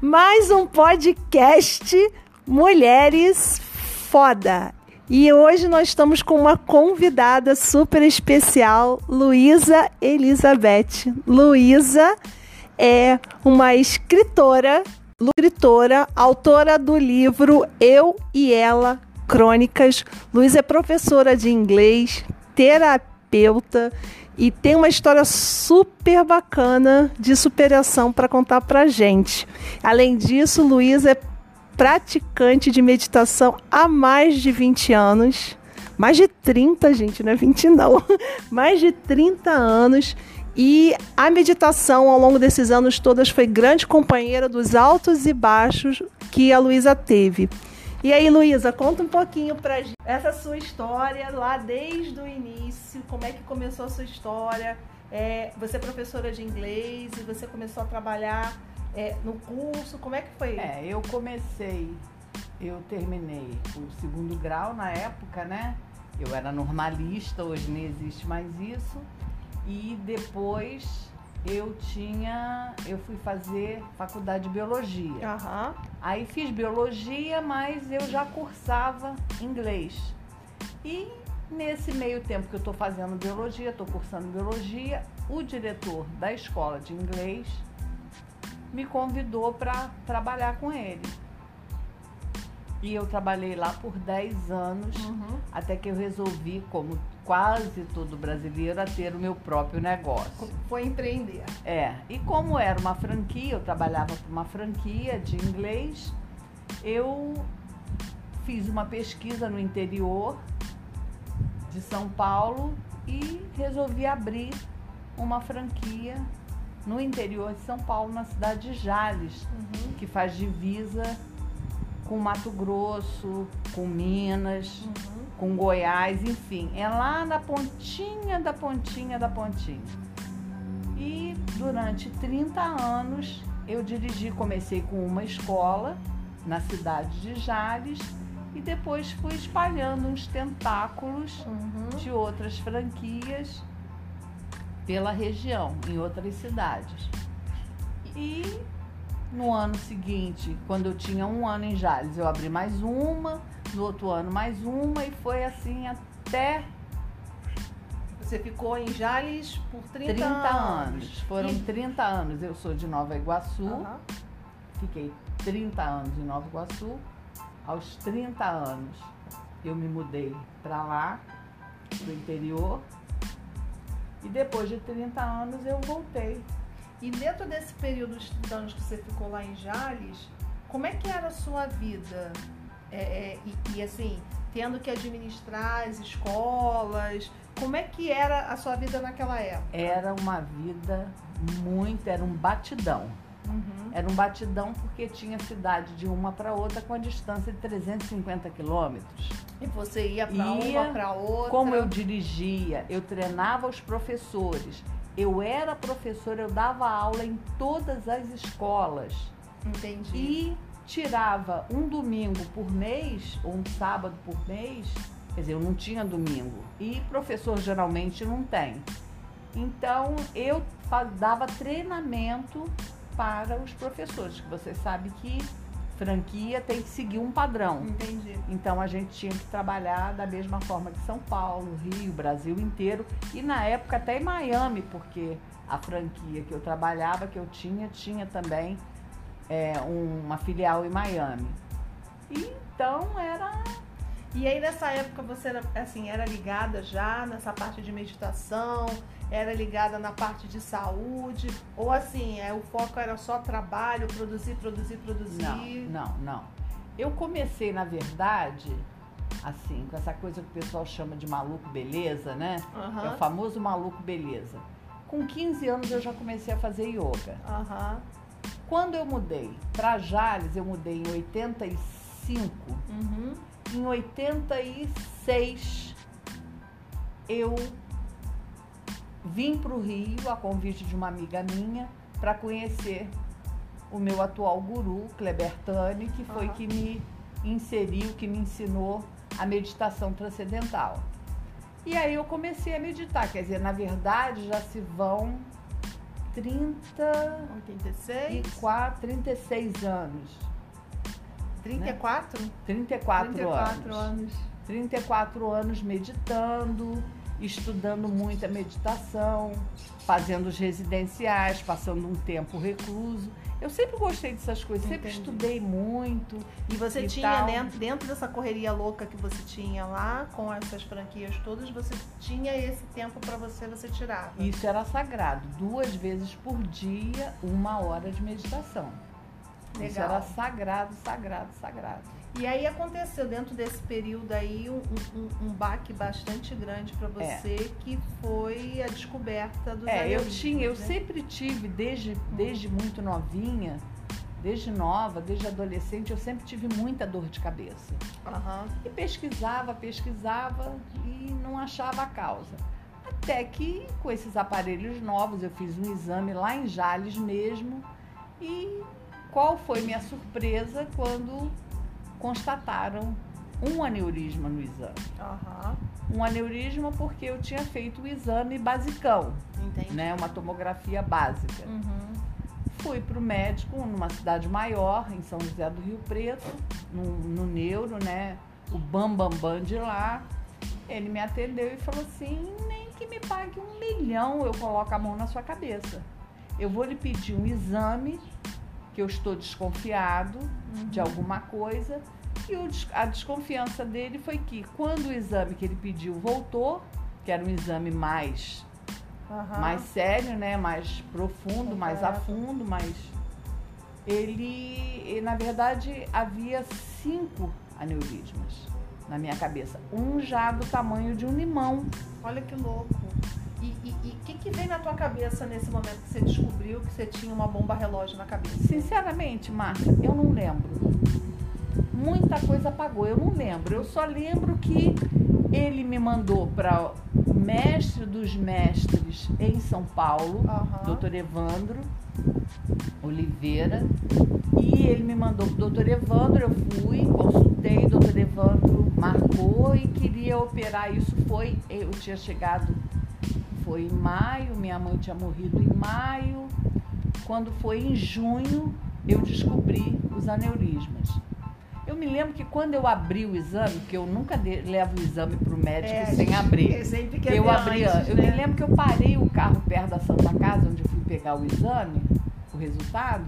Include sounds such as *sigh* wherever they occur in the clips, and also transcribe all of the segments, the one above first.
mais um podcast Mulheres Foda. E hoje nós estamos com uma convidada super especial, Luísa Elizabeth. Luísa é uma escritora, escritora, autora do livro Eu e Ela Crônicas. Luísa é professora de inglês, terapeuta e tem uma história super bacana de superação para contar para gente. Além disso, Luísa é praticante de meditação há mais de 20 anos. Mais de 30, gente, não é 20 não. *laughs* mais de 30 anos. E a meditação ao longo desses anos todos foi grande companheira dos altos e baixos que a Luísa teve. E aí, Luísa, conta um pouquinho pra gente essa sua história lá desde o início, como é que começou a sua história. É, você é professora de inglês e você começou a trabalhar é, no curso, como é que foi? É, eu comecei, eu terminei o segundo grau na época, né? Eu era normalista, hoje não existe mais isso. E depois eu tinha, eu fui fazer faculdade de biologia. Aham. Aí fiz biologia, mas eu já cursava inglês. E nesse meio tempo que eu estou fazendo biologia, estou cursando biologia, o diretor da escola de inglês me convidou para trabalhar com ele. E eu trabalhei lá por 10 anos, Uhum. até que eu resolvi, como quase todo brasileiro, a ter o meu próprio negócio. Foi empreender. É, e como era uma franquia, eu trabalhava para uma franquia de inglês, eu fiz uma pesquisa no interior de São Paulo e resolvi abrir uma franquia no interior de São Paulo, na cidade de Jales, Uhum. que faz divisa com Mato Grosso, com Minas, Uhum. Com Goiás, enfim, é lá na pontinha da pontinha da pontinha. E durante 30 anos eu dirigi, comecei com uma escola na cidade de Jales e depois fui espalhando uns tentáculos Uhum. de outras franquias pela região, em outras cidades. E no ano seguinte, quando eu tinha um ano em Jales, eu abri mais uma, no outro ano mais uma, e foi assim até Você ficou em Jales por 30, 30, anos. Foram E- 30 anos. Eu sou de Nova Iguaçu, Aham. fiquei 30 anos em Nova Iguaçu. Aos 30 anos eu me mudei para lá, do interior. E depois de 30 anos eu voltei. E dentro desse período de 30 anos que você ficou lá em Jales, como é que era a sua vida? É, é, e, e, assim, tendo que administrar as escolas, como é que era a sua vida naquela época? Era uma vida muito, era um batidão. Uhum. Era um batidão porque tinha cidade de uma para outra com a distância de 350 quilômetros. E você ia para uma, para outra? Como eu dirigia, eu treinava os professores. Eu era professora, eu dava aula em todas as escolas. Entendi. E tirava um domingo por mês, ou um sábado por mês. Quer dizer, eu não tinha domingo. E professor geralmente não tem. Então eu dava treinamento para os professores, que você sabe que franquia tem que seguir um padrão. Entendi. Então a gente tinha que trabalhar da mesma forma que São Paulo, Rio, Brasil inteiro e na época até em Miami, porque a franquia que eu trabalhava, que eu tinha, tinha também é, uma filial em Miami. E, então era E aí nessa época você era, assim, era ligada já nessa parte de meditação, era ligada na parte de saúde, ou assim, é, o foco era só trabalho, produzir, produzir, produzir. Não, não, não. Eu comecei, na verdade, assim, com essa coisa que o pessoal chama de maluco beleza, né? Aham. É o famoso maluco beleza. Com 15 anos eu já comecei a fazer yoga. Aham. Quando eu mudei para Jales, eu mudei em 85. Uhum. Em 86 eu vim para o Rio a convite de uma amiga minha para conhecer o meu atual guru, Kleber Tani, que foi Aham. que me inseriu, que me ensinou a meditação transcendental. E aí eu comecei a meditar, quer dizer, na verdade já se vão 30 86? e 4, 36 anos. 34? 34, 34 anos. anos. 34 anos meditando, estudando muita meditação, fazendo os residenciais, passando um tempo recluso. Eu sempre gostei dessas coisas, sempre Entendi. estudei muito. E você E tinha, dentro, dentro dessa correria louca que você tinha lá, com essas franquias todas, você tinha esse tempo pra você, você tirava. Isso era sagrado, duas vezes por dia, uma hora de meditação. Isso Legal. era sagrado, sagrado, sagrado. E aí aconteceu dentro desse período aí um, um, um baque bastante grande pra você, que foi a descoberta dos É, eu tinha, eu né? sempre tive, desde, desde muito novinha, desde nova, desde adolescente, eu sempre tive muita dor de cabeça. Aham. E pesquisava, pesquisava e não achava a causa. Até que, com esses aparelhos novos, eu fiz um exame lá em Jales mesmo. E qual foi minha surpresa quando constataram um aneurisma no exame? Aham. Um aneurisma porque eu tinha feito o exame basicão, Entendi. né? Uma tomografia básica. Uhum. Fui para o médico numa cidade maior, em São José do Rio Preto, no, no neuro, né? O Bambambam Bam Bam de lá. Ele me atendeu e falou assim: nem que me pague um milhão, eu coloco a mão na sua cabeça. Eu vou lhe pedir um exame, que eu estou desconfiado de alguma coisa. E o a desconfiança dele foi que, quando o exame que ele pediu voltou, que era um exame mais Aham. mais sério, né? Mais profundo, mais a fundo, mas ele, na verdade, havia cinco aneurismas na minha cabeça. Um já do tamanho de um limão. Olha que louco. E o que, que veio na tua cabeça nesse momento que você descobriu que você tinha uma bomba relógio na cabeça? Sinceramente, Marta, eu não lembro. Muita coisa apagou, eu não lembro. Eu só lembro que ele me mandou para mestre dos mestres em São Paulo, Aham. doutor Evandro Oliveira. E ele me mandou pro doutor Evandro, eu fui, consultei, o doutor Evandro marcou e queria operar. Isso foi, eu tinha chegado, foi em maio, minha mãe tinha morrido em maio. Quando foi em junho, eu descobri os aneurismas. Eu me lembro que quando eu abri o exame, porque eu nunca de- levo o exame para o médico É, sem abrir. É sempre que Eu abri, antes, eu né? me lembro que eu parei o carro perto da Santa Casa, onde eu fui pegar o exame, o resultado,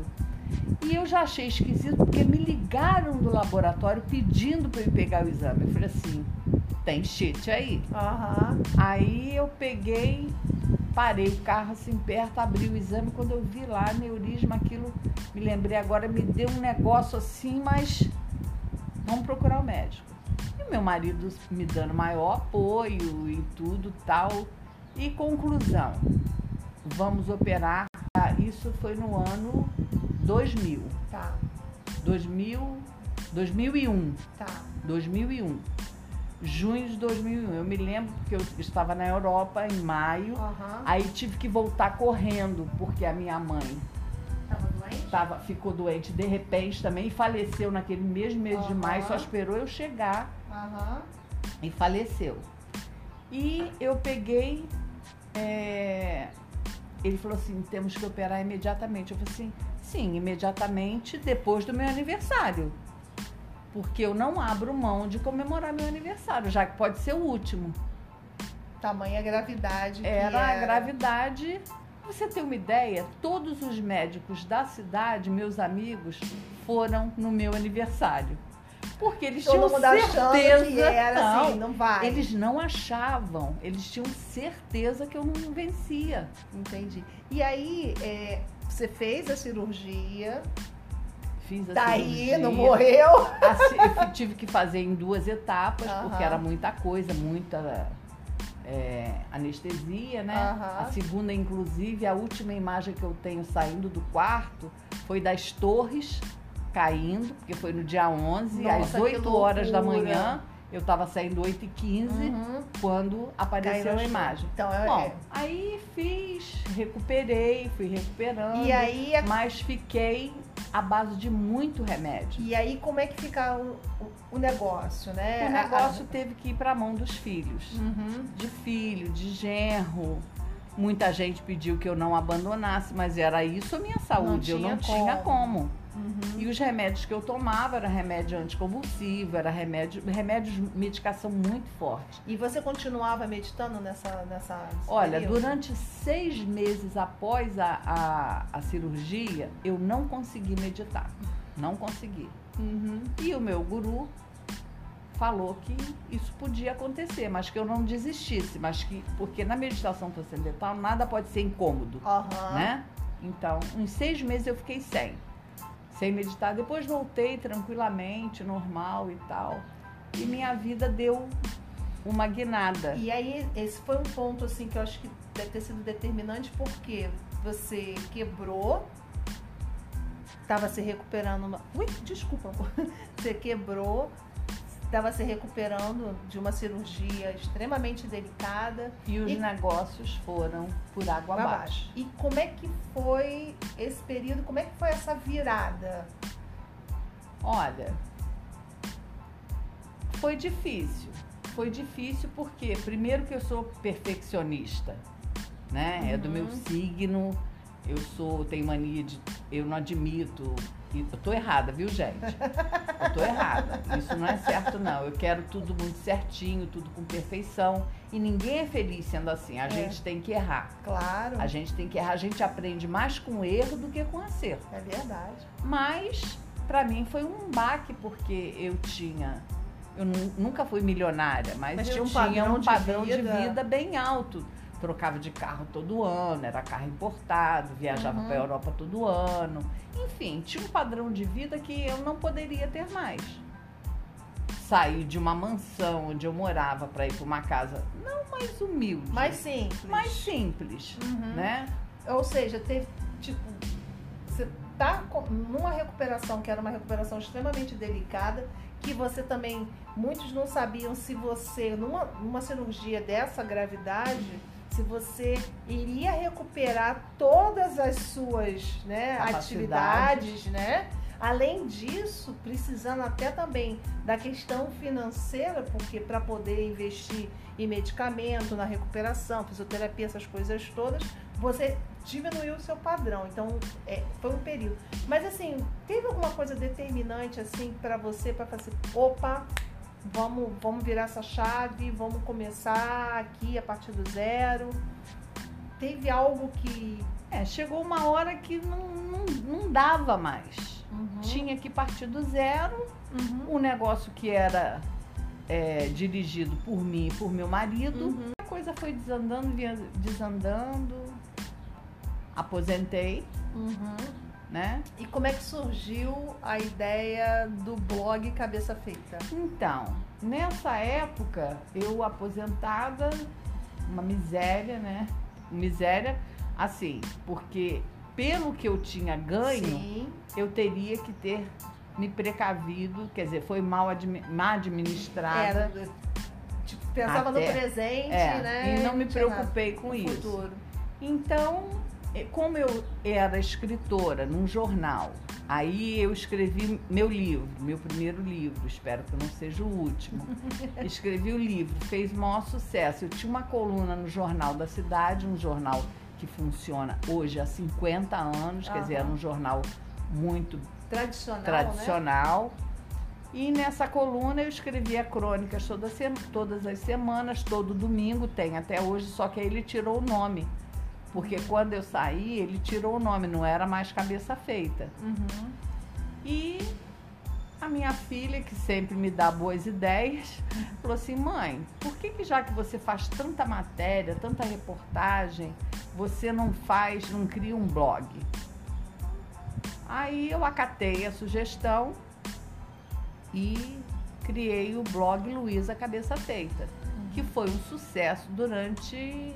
e eu já achei esquisito porque me ligaram do laboratório pedindo para eu pegar o exame. Eu falei assim, tem shit aí. Aham. Aí eu peguei, parei o carro assim perto, abri o exame, quando eu vi lá neurisma, aquilo, me lembrei agora, me deu um negócio assim, mas vamos procurar o médico. E o meu marido me dando maior apoio e tudo tal. E conclusão, vamos operar. Isso foi no ano 2000. Tá, 2000, 2001. tá. 2001. Junho de 2001. Eu me lembro porque eu estava na Europa em maio. Aham. Aí tive que voltar correndo porque a minha mãe Tava doente? tava, ficou doente de repente também e faleceu naquele mesmo mês de Aham. maio. Só esperou eu chegar Aham. e faleceu. E eu peguei. é, ele falou assim: temos que operar imediatamente. Eu falei assim: sim, imediatamente depois do meu aniversário. Porque eu não abro mão de comemorar meu aniversário, já que pode ser o último. Tamanha gravidade. que Era a gravidade. Pra Você tem uma ideia? Todos os médicos da cidade, meus amigos, foram no meu aniversário. Porque eles Todo tinham certeza. que era não, assim, não vai. eles não achavam, eles tinham certeza que eu não vencia. Entendi. E aí, é, você fez a cirurgia, Fiz a tá aí, cirurgia. não morreu. Assim, eu tive que fazer em duas etapas, porque Aham. era muita coisa, muita é, anestesia, né? Aham. A segunda, inclusive, a última imagem que eu tenho saindo do quarto foi das torres caindo, porque foi no dia 11, Nossa, às que 8 horas da manhã. Eu estava saindo 8 e 15 Uhum. quando apareceu a imagem. Então, é, Bom, aí fiz, recuperei, fui recuperando. E aí, a- Mas fiquei à base de muito remédio. e aí como é que fica o, o- o negócio, né? O A- negócio teve que ir para a mão dos filhos. a- Uhum. De filho, de genro. Muita gente pediu que eu não abandonasse, mas era isso a minha saúde. Não eu não tinha tinha como. E os remédios que eu tomava era remédio anticonvulsivo, era remédio, remédios, medicação muito forte. E você continuava meditando nessa. nessa Olha, período? durante seis meses após a, a, a cirurgia, eu não consegui meditar. Não consegui. Uhum. E o meu guru falou que isso podia acontecer, mas que eu não desistisse, mas que porque na meditação transcendental nada pode ser incômodo, Aham. né? Então, uns seis meses eu fiquei sem, sem meditar. Depois voltei tranquilamente, normal e tal. E minha vida deu uma guinada. E aí, esse foi um ponto assim que eu acho que deve ter sido determinante porque você quebrou, estava se recuperando. Uma... Ui, desculpa. *laughs* Você quebrou, estava se recuperando de uma cirurgia extremamente delicada. E os E- negócios foram por água Pra abaixo. E como é que foi esse período? Como é que foi essa virada? Olha, foi difícil. Foi difícil porque, primeiro, que eu sou perfeccionista, né? É do meu signo. Eu sou, tenho mania de. Eu não admito. Eu tô errada, viu, gente? Eu tô errada. Isso não é certo, não. Eu quero tudo muito certinho, tudo com perfeição. E ninguém é feliz sendo assim. A gente tem que errar. Claro, A gente tem que errar. A gente aprende mais com erro do que com acerto. é verdade. Mas para mim foi um baque porque eu tinha eu nu- nunca fui milionária, mas, Mas eu tinha um padrão um de padrão de vida. vida. bem alto. Trocava de carro todo ano, era carro importado, viajava Uhum. para a Europa todo ano. Enfim, tinha um padrão de vida que eu não poderia ter mais. Sair de uma mansão onde eu morava para ir para uma casa não mais humilde, Mais simples. mais simples, Uhum. né? Ou seja, teve, tipo, você tá numa recuperação que era uma recuperação extremamente delicada, que você também, muitos não sabiam se você, numa, numa cirurgia dessa gravidade, se você iria recuperar todas as suas né, atividades, né? Além disso, precisando até também da questão financeira, porque para poder investir em medicamento, na recuperação, fisioterapia, essas coisas todas, você diminuiu o seu padrão. Então, é, foi um período. Mas assim, teve alguma coisa determinante assim para você para fazer, opa, vamos, vamos virar essa chave, vamos começar aqui a partir do zero. Teve algo que É, chegou uma hora que não, não, não dava mais. Uhum. Tinha que partir do zero. Uhum. Um negócio que era é, dirigido por mim e por meu marido. Uhum. A coisa foi desandando, desandando. Aposentei, Uhum. Né? E como é que surgiu a ideia do blog Cabeça Feita? Então, nessa época, eu aposentada, uma miséria, né? Miséria, assim, porque pelo que eu tinha ganho, Sim. eu teria que ter me precavido, quer dizer, foi mal, admi administrada. Era, tipo, pensava Até- no presente, É, né? e não me nada preocupei com isso. futuro. Então, como eu era escritora num jornal, aí eu escrevi meu livro, meu primeiro livro, espero que não seja o último. *laughs* Escrevi o livro, fez maior sucesso. Eu tinha uma coluna no Jornal da Cidade, um jornal que funciona hoje há 50 anos, quer dizer, era um jornal muito Tradicional, né? tradicional. E nessa coluna eu escrevia crônicas toda todas as semanas, todo domingo, tem até hoje, só que aí ele tirou o nome. Porque quando eu saí, ele tirou o nome, não era mais cabeça feita. Uhum. E a minha filha, que sempre me dá boas ideias, falou assim: mãe, por que, que já que você faz tanta matéria, tanta reportagem, você não faz, não cria um blog? Aí eu acatei a sugestão e criei o blog Luísa Cabeça Feita, que foi um sucesso durante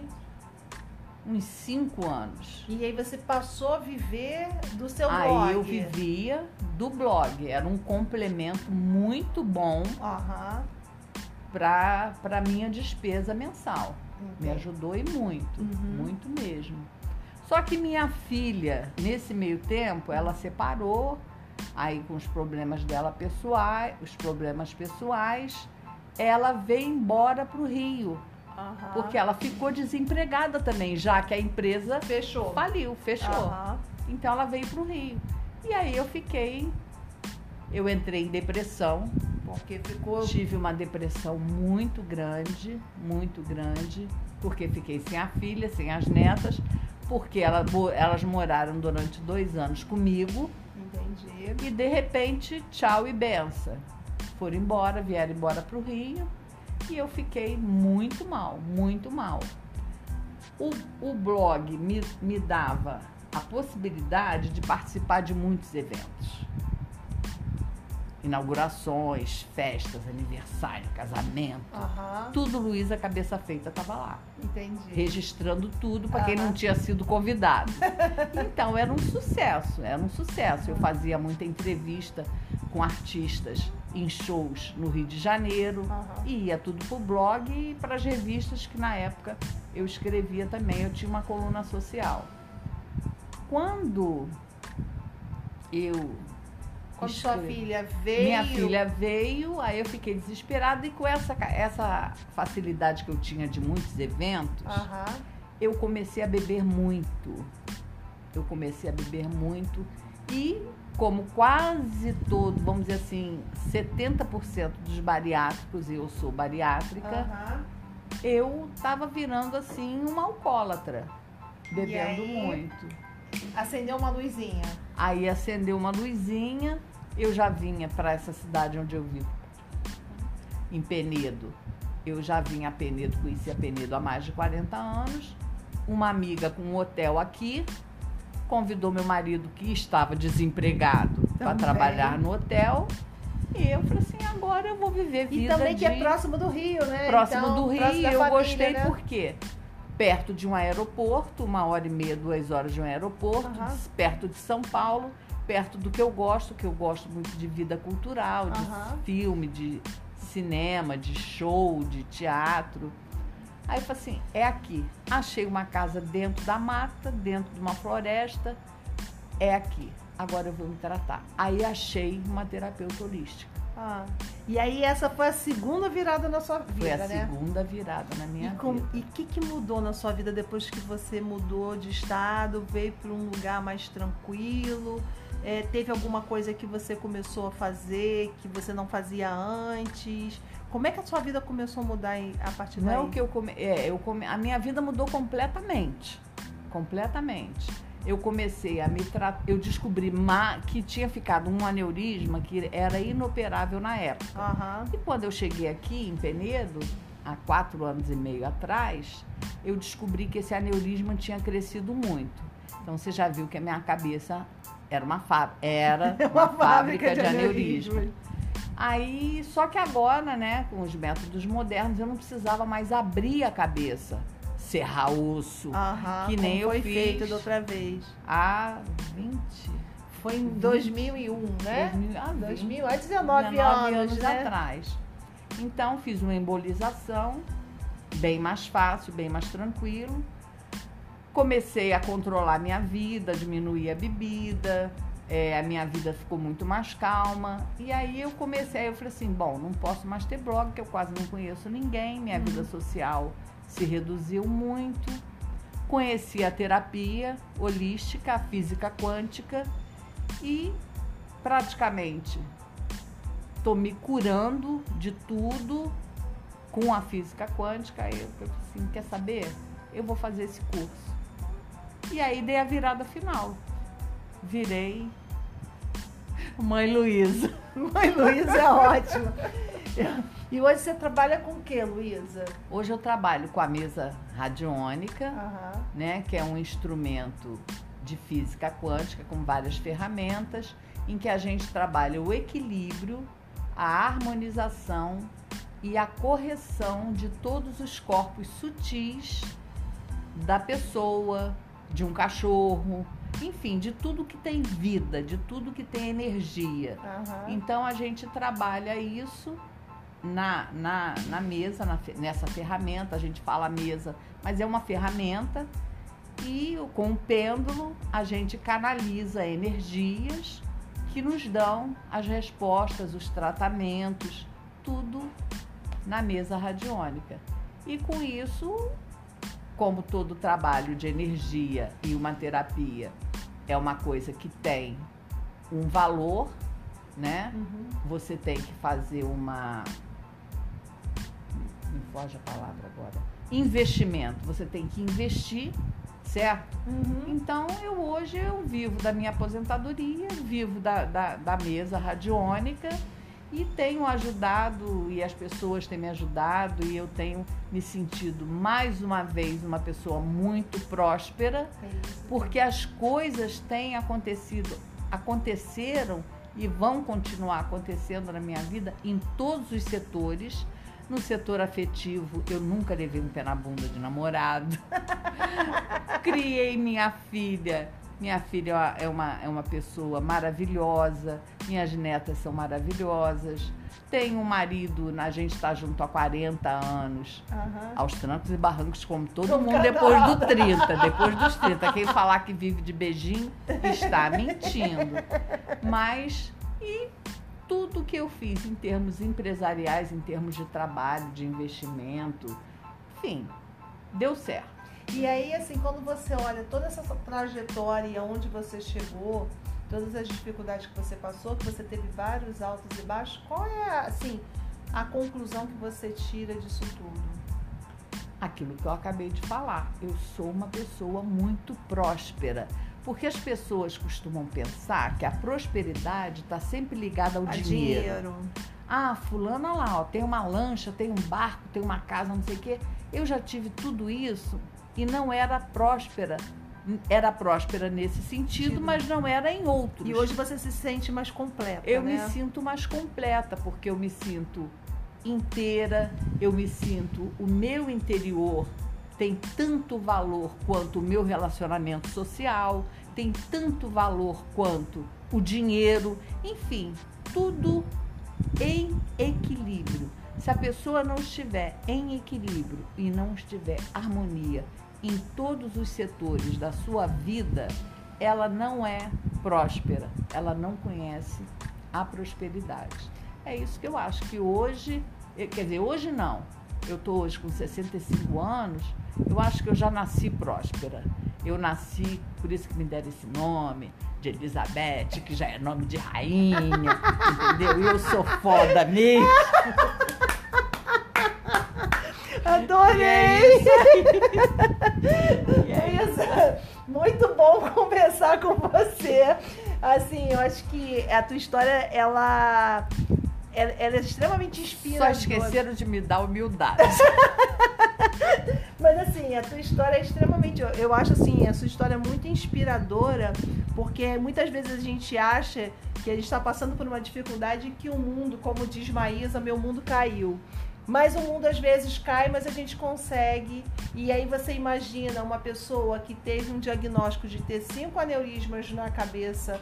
uns cinco anos. E aí você passou a viver do seu Aí blog. eu vivia do blog, era um complemento muito bom Aham. para a minha despesa mensal. Me Entendi. ajudou e muito, Uhum. muito mesmo. Só que minha filha, nesse meio tempo, ela separou, aí com os problemas dela pessoais, os problemas pessoais, ela veio embora para o Rio. Uhum. Porque ela ficou desempregada também, já que a empresa fechou. Faliu, fechou. Uhum. Então ela veio para o Rio. E aí eu fiquei, eu entrei em depressão. Porque ficou. Tive uma depressão muito grande, muito grande, porque fiquei sem a filha, sem as netas, porque ela, elas moraram durante dois anos comigo. Entendi. E de repente, tchau e benção. Foram embora, vieram embora para o Rio e eu fiquei muito mal, muito mal. O, o blog me, me dava a possibilidade de participar de muitos eventos. Inaugurações, festas, aniversário, casamento. Uhum. Tudo Luísa Cabeça Feita estava lá. Entendi. Registrando tudo para uhum. quem não tinha sido convidado. *laughs* então era um sucesso, era um sucesso. Eu fazia muita entrevista com artistas em shows no Rio de Janeiro uhum. e ia tudo pro blog e para as revistas que na época eu escrevia também. Eu tinha uma coluna social. Quando eu quando sua filha veio. Minha filha veio, aí eu fiquei desesperada e com essa, essa facilidade que eu tinha de muitos eventos, uhum. eu comecei a beber muito. Eu comecei a beber muito e como quase todo, vamos dizer assim, 70% dos bariátricos, e eu sou bariátrica, uhum. eu estava virando assim uma alcoólatra, bebendo aí, muito. Acendeu uma luzinha. Aí acendeu uma luzinha, eu já vinha para essa cidade onde eu vivo, em Penedo. Eu já vinha a Penedo, conhecia Penedo há mais de 40 anos. Uma amiga com um hotel aqui, convidou meu marido, que estava desempregado, para trabalhar no hotel. E eu falei assim, agora eu vou viver vida E também de... que é próximo do Rio, né? Próximo então, do Rio, próximo eu família, gostei né? porque perto de um aeroporto, uma hora e meia, duas horas de um aeroporto, uhum. perto de São Paulo, perto do que eu gosto, que eu gosto muito de vida cultural, de uhum. filme, de cinema, de show, de teatro. Aí eu falei assim, é aqui. Achei uma casa dentro da mata, dentro de uma floresta. É aqui. Agora eu vou me tratar. Aí achei uma terapeuta holística. Ah, e aí essa foi a segunda virada na sua vida, Foi a né? segunda virada na minha e com, vida. E o que, que mudou na sua vida depois que você mudou de estado, veio para um lugar mais tranquilo? É, teve alguma coisa que você começou a fazer que você não fazia antes? Como é que a sua vida começou a mudar a partir daí? Não é o que eu come... é, eu come... a minha vida mudou completamente, completamente. Eu comecei a me tratar, eu descobri ma... que tinha ficado um aneurisma que era inoperável na época. Uhum. E quando eu cheguei aqui em Penedo, há quatro anos e meio atrás, eu descobri que esse aneurisma tinha crescido muito. Então você já viu que a minha cabeça era uma, fá... era *laughs* uma, uma fábrica, fábrica, de, de aneurisma. aneurisma. Aí, só que agora, né, com os métodos modernos, eu não precisava mais abrir a cabeça, serrar osso, Aham, que nem eu foi fiz feito da outra vez. Há 20. Foi em 2001, né? 2000, ah, 2000, há 19, 19 anos, anos né? atrás. Então, fiz uma embolização, bem mais fácil, bem mais tranquilo. Comecei a controlar minha vida, diminuir a bebida, é, a minha vida ficou muito mais calma. E aí eu comecei, aí eu falei assim, bom, não posso mais ter blog, que eu quase não conheço ninguém, minha uhum. vida social se reduziu muito. Conheci a terapia holística, a física quântica e praticamente estou me curando de tudo com a física quântica. Aí eu falei assim, quer saber? Eu vou fazer esse curso. E aí dei a virada final virei Mãe Luísa. *laughs* Mãe Luísa é ótimo. E hoje você trabalha com o que, Luísa? Hoje eu trabalho com a mesa radiônica, uhum. né, que é um instrumento de física quântica com várias ferramentas, em que a gente trabalha o equilíbrio, a harmonização e a correção de todos os corpos sutis da pessoa, de um cachorro, enfim, de tudo que tem vida, de tudo que tem energia. Uhum. Então a gente trabalha isso na, na, na mesa, na, nessa ferramenta, a gente fala mesa, mas é uma ferramenta e com o pêndulo a gente canaliza energias que nos dão as respostas, os tratamentos, tudo na mesa radiônica. E com isso, como todo trabalho de energia e uma terapia é uma coisa que tem um valor, né? Uhum. Você tem que fazer uma. Me foge a palavra agora. Investimento. Você tem que investir, certo? Uhum. Então, eu hoje eu vivo da minha aposentadoria, vivo da, da, da mesa radiônica e tenho ajudado, e as pessoas têm me ajudado, e eu tenho me sentido mais uma vez uma pessoa muito próspera, É porque as coisas têm acontecido, aconteceram e vão continuar acontecendo na minha vida em todos os setores. No setor afetivo, eu nunca levei um pé na bunda de namorado. *laughs* Criei minha filha. Minha filha é uma, é uma pessoa maravilhosa. Minhas netas são maravilhosas. Tenho um marido, a gente está junto há 40 anos Aham. aos trancos e barrancos, como todo Como mundo cada depois do hora. 30. Depois dos *laughs* 30. Quem falar que vive de beijinho está mentindo. Mas, e tudo que eu fiz em termos empresariais, em termos de trabalho, de investimento, enfim, deu certo. E aí, assim, quando você olha toda essa trajetória e aonde você chegou, todas as dificuldades que você passou, que você teve vários altos e baixos, qual é, assim, a conclusão que você tira disso tudo? Aquilo que eu acabei de falar, eu sou uma pessoa muito próspera. Porque as pessoas costumam pensar que a prosperidade está sempre ligada ao A dinheiro. Ah, fulana lá, ó, tem uma lancha, tem um barco, tem uma casa, não sei o quê. Eu já tive tudo isso e não era próspera. Era próspera nesse sentido, mas não era em outros. E hoje você se sente mais completa, eu né? me sinto mais completa, porque eu me sinto inteira, eu me sinto o meu interior tem tanto valor quanto o meu relacionamento social, tem tanto valor quanto o dinheiro, enfim, tudo em equilíbrio. Se a pessoa não estiver em equilíbrio e não estiver harmonia em todos os setores da sua vida, ela não é próspera, ela não conhece a prosperidade. É isso que eu acho que hoje, eh, quer dizer, hoje não. Eu estou hoje com 65 anos, eu acho que eu já nasci próspera. Eu nasci, por isso que me deram esse nome, de Elizabeth, que já é nome de rainha, *laughs* entendeu? E eu sou foda mesmo. Adorei! É isso. *laughs* Isa, muito bom conversar com você. Assim, eu acho que a tua história, ela, ela, é extremamente Só inspiradora. esqueceram de me dar humildade. *laughs* Mas assim, a tua história é extremamente. Eu, eu acho assim, a sua história é muito inspiradora, porque muitas vezes a gente acha que a gente está passando por uma dificuldade e que o mundo, como diz Maísa, meu mundo caiu. Mas o mundo às vezes cai, mas a gente consegue. E aí você imagina uma pessoa que teve um diagnóstico de ter cinco aneurismas na cabeça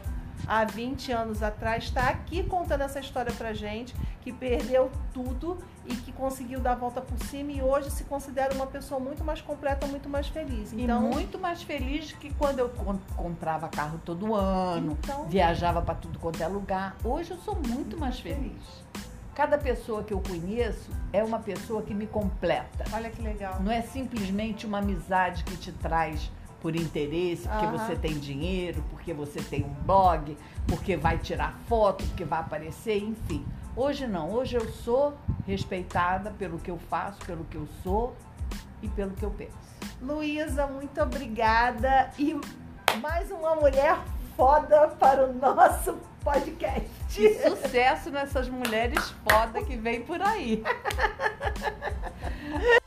há 20 anos atrás, está aqui contando essa história pra gente, que perdeu tudo e que conseguiu dar a volta por cima e hoje se considera uma pessoa muito mais completa, muito mais feliz. Então, e muito mais feliz que quando eu com- comprava carro todo ano, Então- viajava para tudo quanto é lugar. Hoje eu sou muito mais feliz. Cada pessoa que eu conheço é uma pessoa que me completa. olha que legal. Não é simplesmente uma amizade que te traz por interesse, porque você tem dinheiro, porque você tem um blog, porque vai tirar foto, porque vai aparecer, enfim. Hoje não, hoje eu sou respeitada pelo que eu faço, pelo que eu sou e pelo que eu penso. Luísa, muito obrigada. E mais uma mulher foda para o nosso podcast. Sucesso nessas mulheres foda que vem por aí. *laughs*